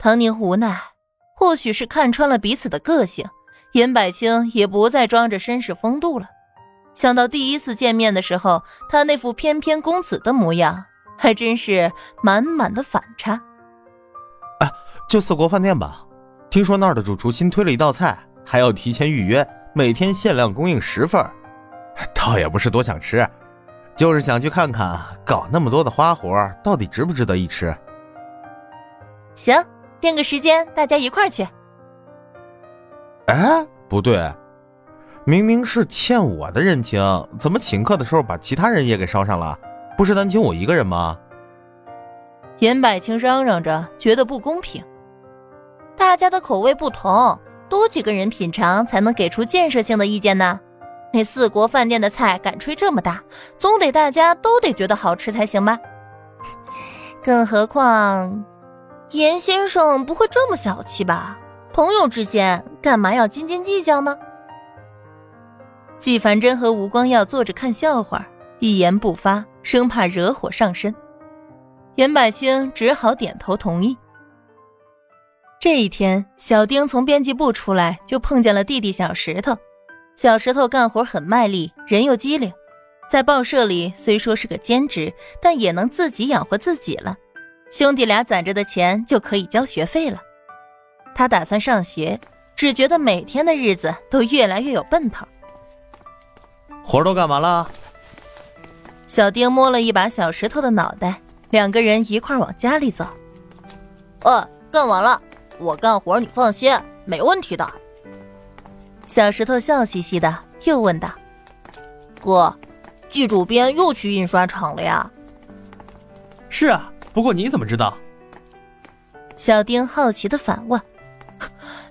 唐宁无奈，或许是看穿了彼此的个性，严百清也不再装着绅士风度了。想到第一次见面的时候，他那副翩翩公子的模样，还真是满满的反差。哎，就四国饭店吧，听说那儿的主厨新推了一道菜，还要提前预约，每天限量供应十份。倒也不是多想吃，就是想去看看，搞那么多的花活，到底值不值得一吃。行。定个时间，大家一块儿去。哎，不对，明明是欠我的人情，怎么请客的时候把其他人也给捎上了？不是单请我一个人吗？严百清嚷嚷着，觉得不公平。大家的口味不同，多几个人品尝才能给出建设性的意见呢。那四国饭店的菜敢吹这么大，总得大家都得觉得好吃才行吧？更何况……严先生不会这么小气吧？朋友之间干嘛要斤斤计较呢？季凡真和吴光耀坐着看笑话，一言不发，生怕惹火上身。严百清只好点头同意。这一天，小丁从编辑部出来，就碰见了弟弟小石头。小石头干活很卖力，人又机灵，在报社里虽说是个兼职，但也能自己养活自己了。兄弟俩攒着的钱就可以交学费了。他打算上学，只觉得每天的日子都越来越有奔头。活都干完了？小丁摸了一把小石头的脑袋，两个人一块往家里走。哦，干完了。我干活你放心，没问题的。小石头笑嘻嘻的，又问道：“哥，季主编又去印刷厂了呀？”“是啊。”不过你怎么知道？小丁好奇的反问：“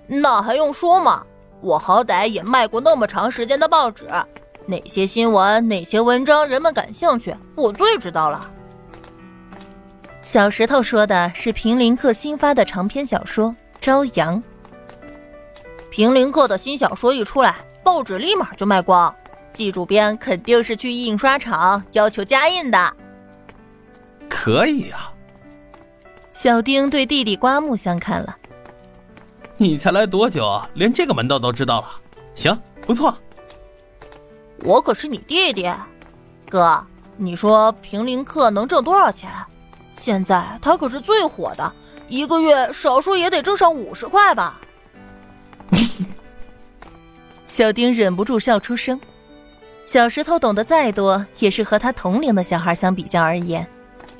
那还用说吗？我好歹也卖过那么长时间的报纸，哪些新闻、哪些文章人们感兴趣，我最知道了。”小石头说的是平林克新发的长篇小说《朝阳》。平林克的新小说一出来，报纸立马就卖光，季主编肯定是去印刷厂要求加印的。可以啊。小丁对弟弟刮目相看了。你才来多久，连这个门道都知道了？行，不错。我可是你弟弟，哥，你说平林客能挣多少钱？现在他可是最火的，一个月少说也得挣上五十块吧。小丁忍不住笑出声。小石头懂得再多，也是和他同龄的小孩相比较而言。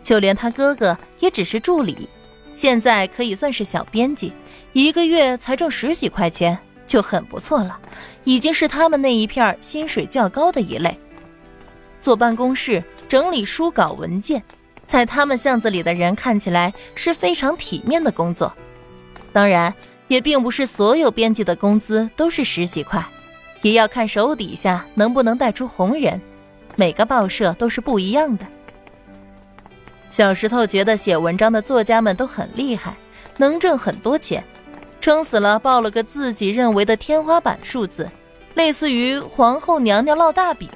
就连他哥哥也只是助理，现在可以算是小编辑，一个月才挣十几块钱就很不错了，已经是他们那一片薪水较高的一类。坐办公室整理书稿文件，在他们巷子里的人看起来是非常体面的工作。当然，也并不是所有编辑的工资都是十几块，也要看手底下能不能带出红人，每个报社都是不一样的。小石头觉得写文章的作家们都很厉害，能挣很多钱，撑死了报了个自己认为的天花板数字，类似于皇后娘娘烙大饼，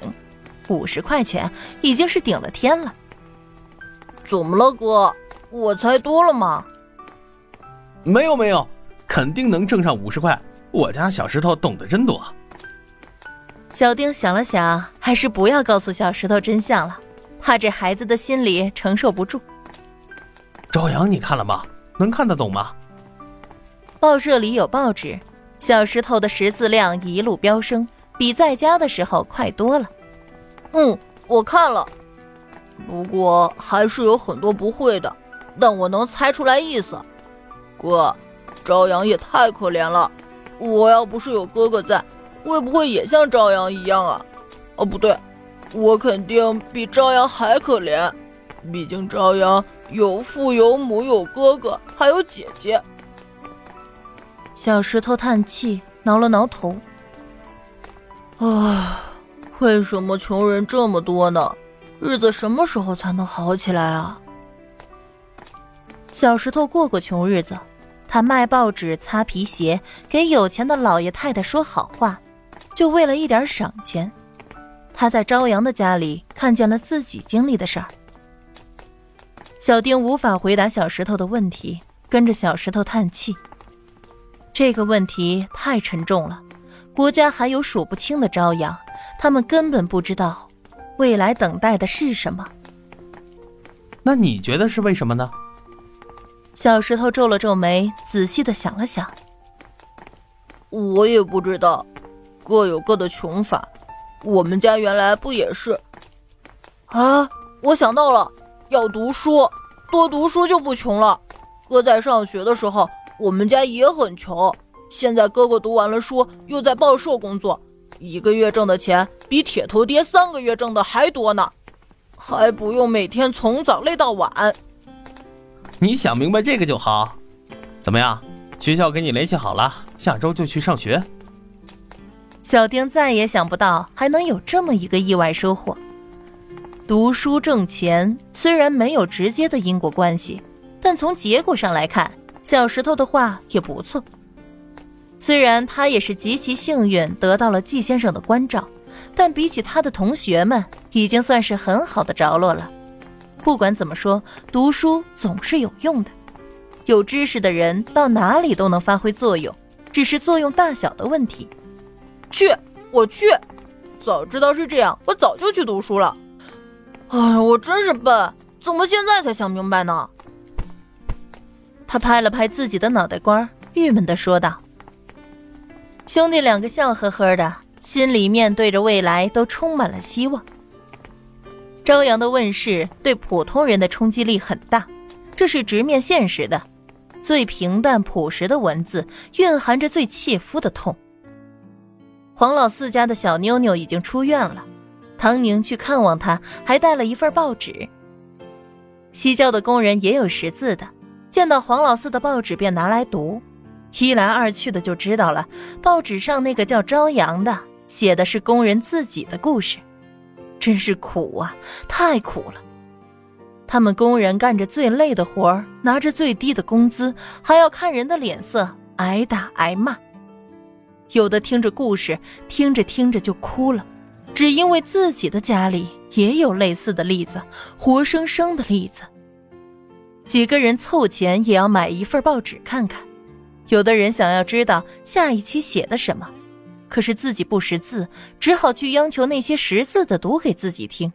五十块钱已经是顶了天了。怎么了，哥？我猜多了吗？没有没有，肯定能挣上五十块。我家小石头懂得真多。小丁想了想，还是不要告诉小石头真相了。怕这孩子的心里承受不住。朝阳，你看了吗？能看得懂吗？报社里有报纸，小石头的识字量一路飙升，比在家的时候快多了。嗯，我看了，不过还是有很多不会的，但我能猜出来意思。哥，朝阳也太可怜了，我要不是有哥哥在，会不会也像朝阳一样啊？哦，不对。我肯定比朝阳还可怜，毕竟朝阳有父有母有哥哥还有姐姐。小石头叹气，挠了挠头。啊，为什么穷人这么多呢？日子什么时候才能好起来啊？小石头过过穷日子，他卖报纸、擦皮鞋，给有钱的老爷太太说好话，就为了一点赏钱。他在朝阳的家里看见了自己经历的事儿。小丁无法回答小石头的问题，跟着小石头叹气。这个问题太沉重了，国家还有数不清的朝阳，他们根本不知道未来等待的是什么。那你觉得是为什么呢？小石头皱了皱眉，仔细的想了想。我也不知道，各有各的穷法。我们家原来不也是？啊，我想到了，要读书，多读书就不穷了。哥在上学的时候，我们家也很穷。现在哥哥读完了书，又在报社工作，一个月挣的钱比铁头爹三个月挣的还多呢，还不用每天从早累到晚。你想明白这个就好。怎么样？学校给你联系好了，下周就去上学。小丁再也想不到还能有这么一个意外收获。读书挣钱虽然没有直接的因果关系，但从结果上来看，小石头的话也不错。虽然他也是极其幸运得到了季先生的关照，但比起他的同学们，已经算是很好的着落了。不管怎么说，读书总是有用的。有知识的人到哪里都能发挥作用，只是作用大小的问题。去，我去。早知道是这样，我早就去读书了。哎，我真是笨，怎么现在才想明白呢？他拍了拍自己的脑袋瓜，郁闷的说道：“兄弟两个笑呵呵的，心里面对着未来都充满了希望。”朝阳的问世对普通人的冲击力很大，这是直面现实的。最平淡朴实的文字，蕴含着最切肤的痛。黄老四家的小妞妞已经出院了，唐宁去看望她，还带了一份报纸。西郊的工人也有识字的，见到黄老四的报纸便拿来读，一来二去的就知道了，报纸上那个叫朝阳的，写的是工人自己的故事。真是苦啊，太苦了！他们工人干着最累的活儿，拿着最低的工资，还要看人的脸色，挨打挨骂。有的听着故事，听着听着就哭了，只因为自己的家里也有类似的例子，活生生的例子。几个人凑钱也要买一份报纸看看，有的人想要知道下一期写的什么。可是自己不识字，只好去央求那些识字的读给自己听。